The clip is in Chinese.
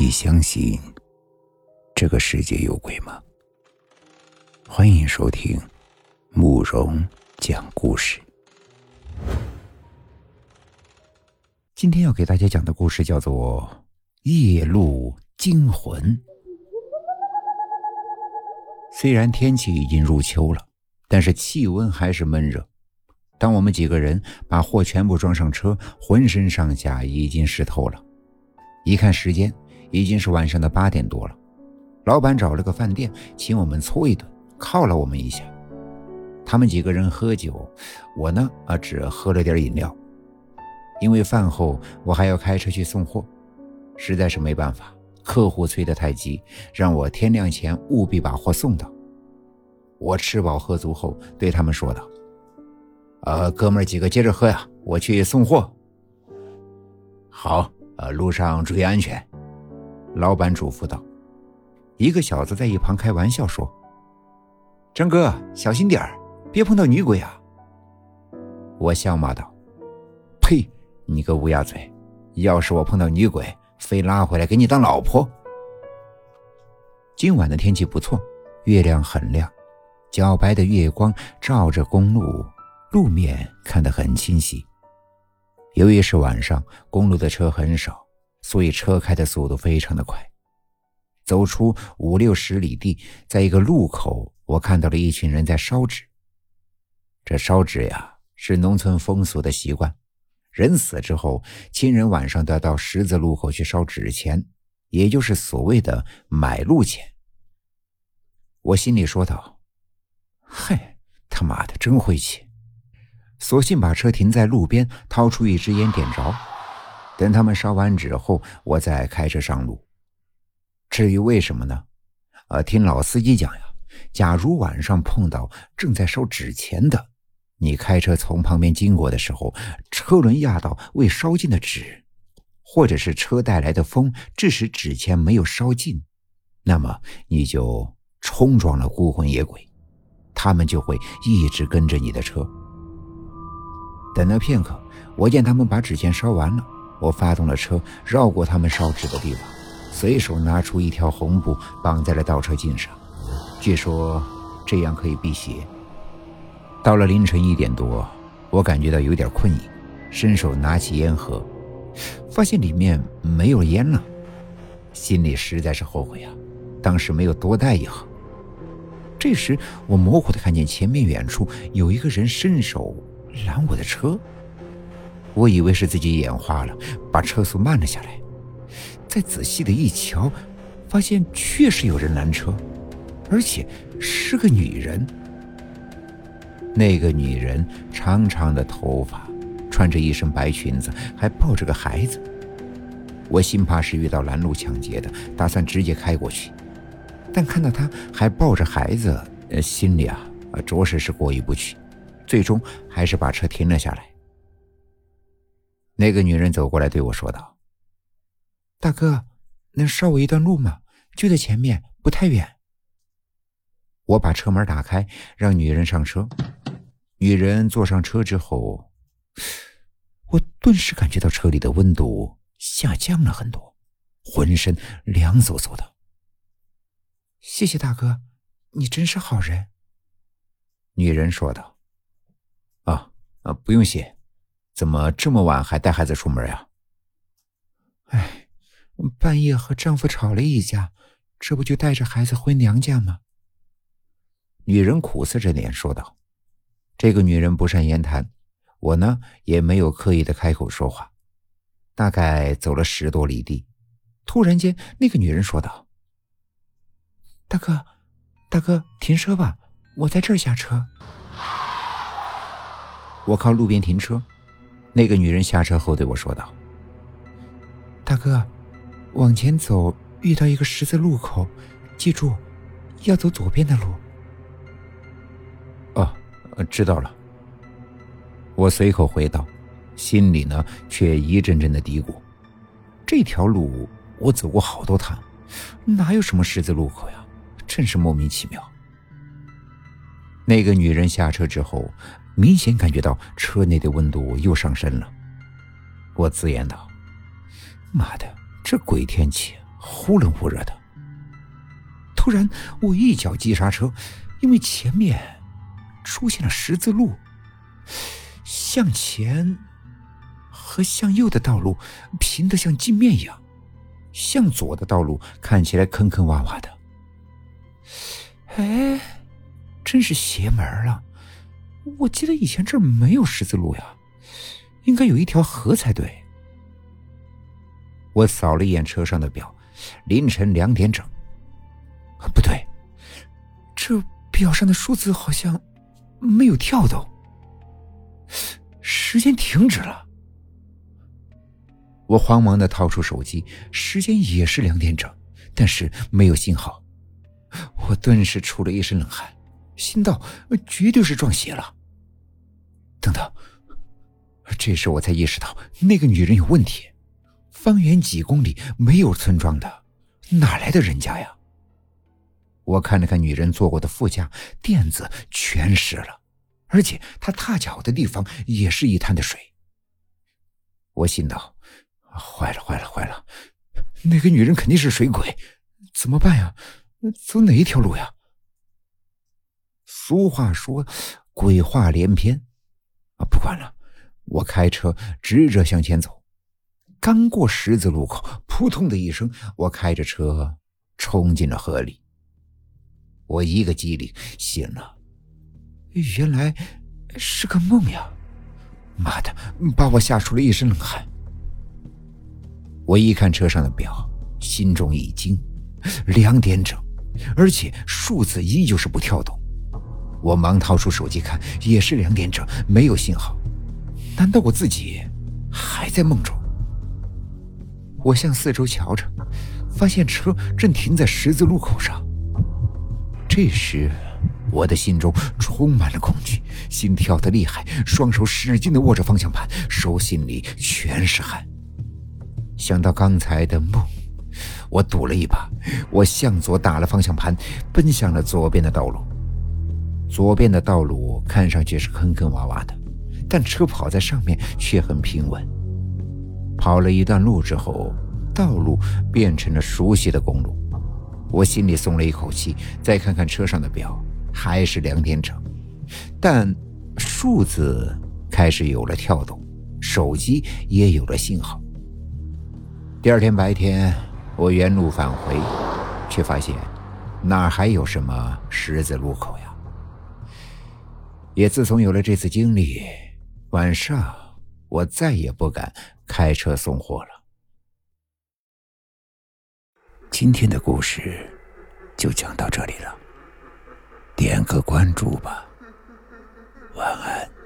你相信这个世界有鬼吗？欢迎收听慕容讲故事。今天要给大家讲的故事叫做《夜路惊魂》。虽然天气已经入秋了，但是气温还是闷热。当我们几个人把货全部装上车，浑身上下已经湿透了。一看时间。已经是晚上的八点多了，老板找了个饭店请我们搓一顿，犒劳我们一下。他们几个人喝酒，我呢啊只喝了点饮料。因为饭后我还要开车去送货，实在是没办法，客户催得太急，让我天亮前务必把货送到。我吃饱喝足后对他们说道：“呃，哥们几个接着喝呀，我去送货。”好，呃，路上注意安全。老板嘱咐道：“一个小子在一旁开玩笑说：‘张哥，小心点，别碰到女鬼啊！’”我笑骂道：“呸！你个乌鸦嘴！要是我碰到女鬼，非拉回来给你当老婆。”今晚的天气不错，月亮很亮，皎白的月光照着公路，路面看得很清晰。由于是晚上，公路的车很少。所以车开的速度非常的快，走出五六十里地，在一个路口，我看到了一群人在烧纸。这烧纸呀，是农村风俗的习惯，人死之后，亲人晚上都要到十字路口去烧纸钱，也就是所谓的买路钱。我心里说道：“嗨，他妈的真晦气！”索性把车停在路边，掏出一支烟点着。等他们烧完纸后，我再开车上路。至于为什么呢？呃，听老司机讲呀，假如晚上碰到正在烧纸钱的，你开车从旁边经过的时候，车轮压到未烧尽的纸，或者是车带来的风致使纸钱没有烧尽，那么你就冲撞了孤魂野鬼，他们就会一直跟着你的车。等了片刻，我见他们把纸钱烧完了。我发动了车，绕过他们烧纸的地方，随手拿出一条红布绑在了倒车镜上，据说这样可以辟邪。到了凌晨一点多，我感觉到有点困意，伸手拿起烟盒，发现里面没有烟了，心里实在是后悔啊，当时没有多带一盒。这时，我模糊的看见前面远处有一个人伸手拦我的车。我以为是自己眼花了，把车速慢了下来。再仔细的一瞧，发现确实有人拦车，而且是个女人。那个女人长长的头发，穿着一身白裙子，还抱着个孩子。我心怕是遇到拦路抢劫的，打算直接开过去。但看到她还抱着孩子，心里啊，着实是过意不去。最终还是把车停了下来。那个女人走过来对我说道：“大哥，能捎我一段路吗？就在前面，不太远。”我把车门打开，让女人上车。女人坐上车之后，我顿时感觉到车里的温度下降了很多，浑身凉飕飕的。谢谢大哥，你真是好人。”女人说道。“啊啊，不用谢。”怎么这么晚还带孩子出门呀？哎，半夜和丈夫吵了一架，这不就带着孩子回娘家吗？女人苦涩着脸说道：“这个女人不善言谈，我呢也没有刻意的开口说话。大概走了十多里地，突然间，那个女人说道：‘大哥，大哥，停车吧，我在这儿下车。’我靠路边停车。”那个女人下车后对我说道：“大哥，往前走，遇到一个十字路口，记住，要走左边的路。”哦，知道了。我随口回道，心里呢却一阵阵的嘀咕：这条路我走过好多趟，哪有什么十字路口呀？真是莫名其妙。那个女人下车之后。明显感觉到车内的温度又上升了，我自言道：“妈的，这鬼天气，忽冷忽热的。突然，我一脚急刹车，因为前面出现了十字路，向前和向右的道路平的像镜面一样，向左的道路看起来坑坑洼洼的。哎，真是邪门了！我记得以前这儿没有十字路呀，应该有一条河才对。我扫了一眼车上的表，凌晨两点整。不对，这表上的数字好像没有跳动，时间停止了。我慌忙的掏出手机，时间也是两点整，但是没有信号。我顿时出了一身冷汗，心道绝对是撞邪了。等等，这时我才意识到那个女人有问题。方圆几公里没有村庄的，哪来的人家呀？我看了看女人坐过的副驾，垫子全湿了，而且她踏脚的地方也是一滩的水。我心道：坏了，坏了，坏了！那个女人肯定是水鬼，怎么办呀？走哪一条路呀？俗话说，鬼话连篇。啊，不管了，我开车直着向前走。刚过十字路口，扑通的一声，我开着车冲进了河里。我一个机灵醒了，原来是个梦呀！妈的，把我吓出了一身冷汗。我一看车上的表，心中一惊，两点整，而且数字依旧是不跳动。我忙掏出手机看，也是两点整，没有信号。难道我自己还在梦中？我向四周瞧着，发现车正停在十字路口上。这时，我的心中充满了恐惧，心跳的厉害，双手使劲的握着方向盘，手心里全是汗。想到刚才的梦，我赌了一把，我向左打了方向盘，奔向了左边的道路。左边的道路看上去是坑坑洼洼的，但车跑在上面却很平稳。跑了一段路之后，道路变成了熟悉的公路，我心里松了一口气。再看看车上的表，还是两点整，但数字开始有了跳动，手机也有了信号。第二天白天，我原路返回，却发现哪还有什么十字路口呀？也自从有了这次经历，晚上我再也不敢。开车送货了。今天的故事就讲到这里了，点个关注吧，晚安。